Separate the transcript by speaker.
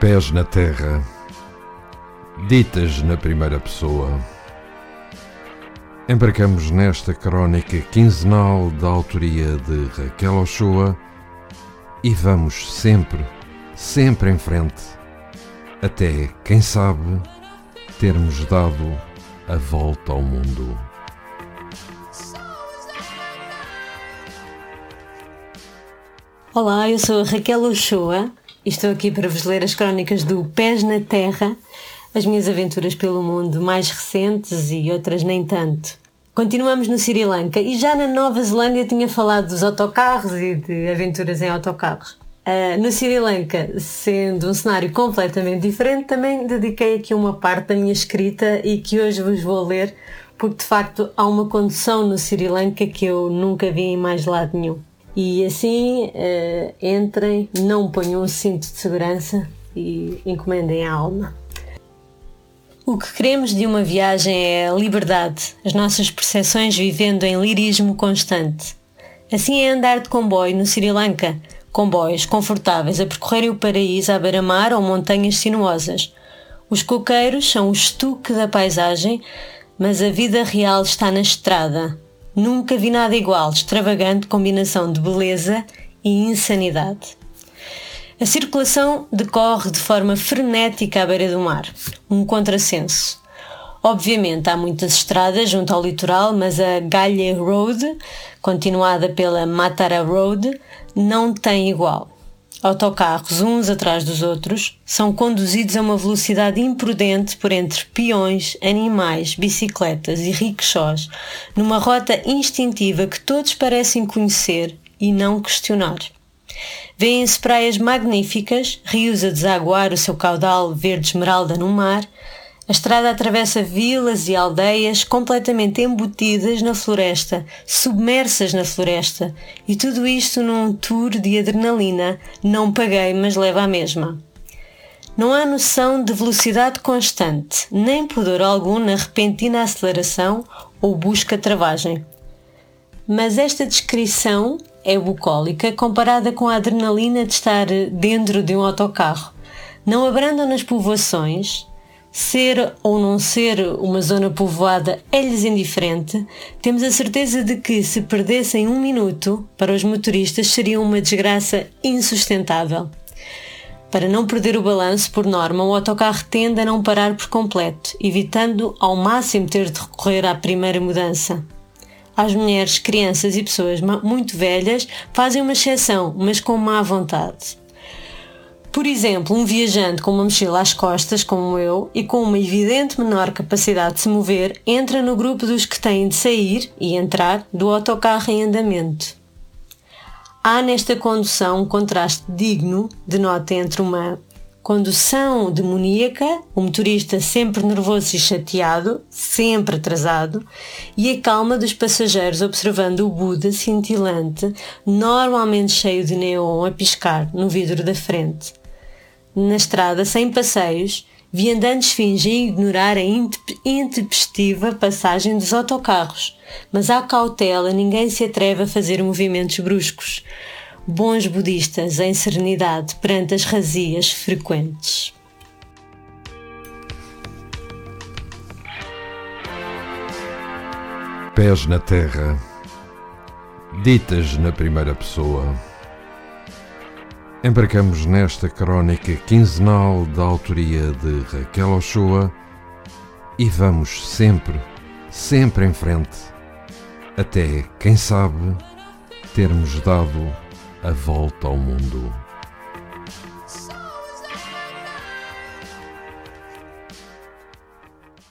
Speaker 1: Pés na terra, ditas na primeira pessoa. Embarcamos nesta crónica quinzenal da autoria de Raquel Ochoa e vamos sempre, sempre em frente, até, quem sabe, termos dado a volta ao mundo.
Speaker 2: Olá, eu sou a Raquel Ochoa e estou aqui para vos ler as crónicas do Pés na Terra, as minhas aventuras pelo mundo mais recentes e outras nem tanto. Continuamos no Sri Lanka e já na Nova Zelândia tinha falado dos autocarros e de aventuras em autocarros. Uh, no Sri Lanka, sendo um cenário completamente diferente, também dediquei aqui uma parte da minha escrita e que hoje vos vou ler, porque de facto há uma condução no Sri Lanka que eu nunca vi em mais lado nenhum. E assim uh, entrem, não ponham o cinto de segurança e encomendem a alma. O que queremos de uma viagem é a liberdade, as nossas percepções vivendo em lirismo constante. Assim é andar de comboio no Sri Lanka, comboios confortáveis a percorrerem o paraíso à beira-mar ou montanhas sinuosas. Os coqueiros são o estuque da paisagem, mas a vida real está na estrada, Nunca vi nada igual, extravagante combinação de beleza e insanidade. A circulação decorre de forma frenética à beira do mar, um contrassenso. Obviamente há muitas estradas junto ao litoral, mas a Galha Road, continuada pela Matara Road, não tem igual. Autocarros, uns atrás dos outros, são conduzidos a uma velocidade imprudente por entre peões, animais, bicicletas e rickshaws, numa rota instintiva que todos parecem conhecer e não questionar. Vêem-se praias magníficas, rios a desaguar o seu caudal verde esmeralda no mar, a estrada atravessa vilas e aldeias completamente embutidas na floresta, submersas na floresta, e tudo isto num tour de adrenalina, não paguei, mas leva a mesma. Não há noção de velocidade constante, nem pudor algum na repentina aceleração ou busca travagem. Mas esta descrição é bucólica comparada com a adrenalina de estar dentro de um autocarro. Não abrandam nas povoações, ser ou não ser uma zona povoada é-lhes indiferente, temos a certeza de que se perdessem um minuto, para os motoristas seria uma desgraça insustentável. Para não perder o balanço, por norma, o autocarro tende a não parar por completo, evitando ao máximo ter de recorrer à primeira mudança. As mulheres, crianças e pessoas muito velhas fazem uma exceção, mas com má vontade. Por exemplo, um viajante com uma mochila às costas, como eu, e com uma evidente menor capacidade de se mover, entra no grupo dos que têm de sair e entrar do autocarro em andamento. Há nesta condução um contraste digno de nota entre uma condução demoníaca, o motorista sempre nervoso e chateado, sempre atrasado, e a calma dos passageiros observando o Buda cintilante, normalmente cheio de neon a piscar no vidro da frente. Na estrada, sem passeios, viandantes fingem ignorar a intempestiva passagem dos autocarros, mas há cautela, ninguém se atreve a fazer movimentos bruscos. Bons budistas em serenidade perante as razias frequentes.
Speaker 1: Pés na terra, ditas na primeira pessoa. Embarcamos nesta crónica quinzenal da autoria de Raquel Ochoa e vamos sempre, sempre em frente, até, quem sabe, termos dado a volta ao mundo.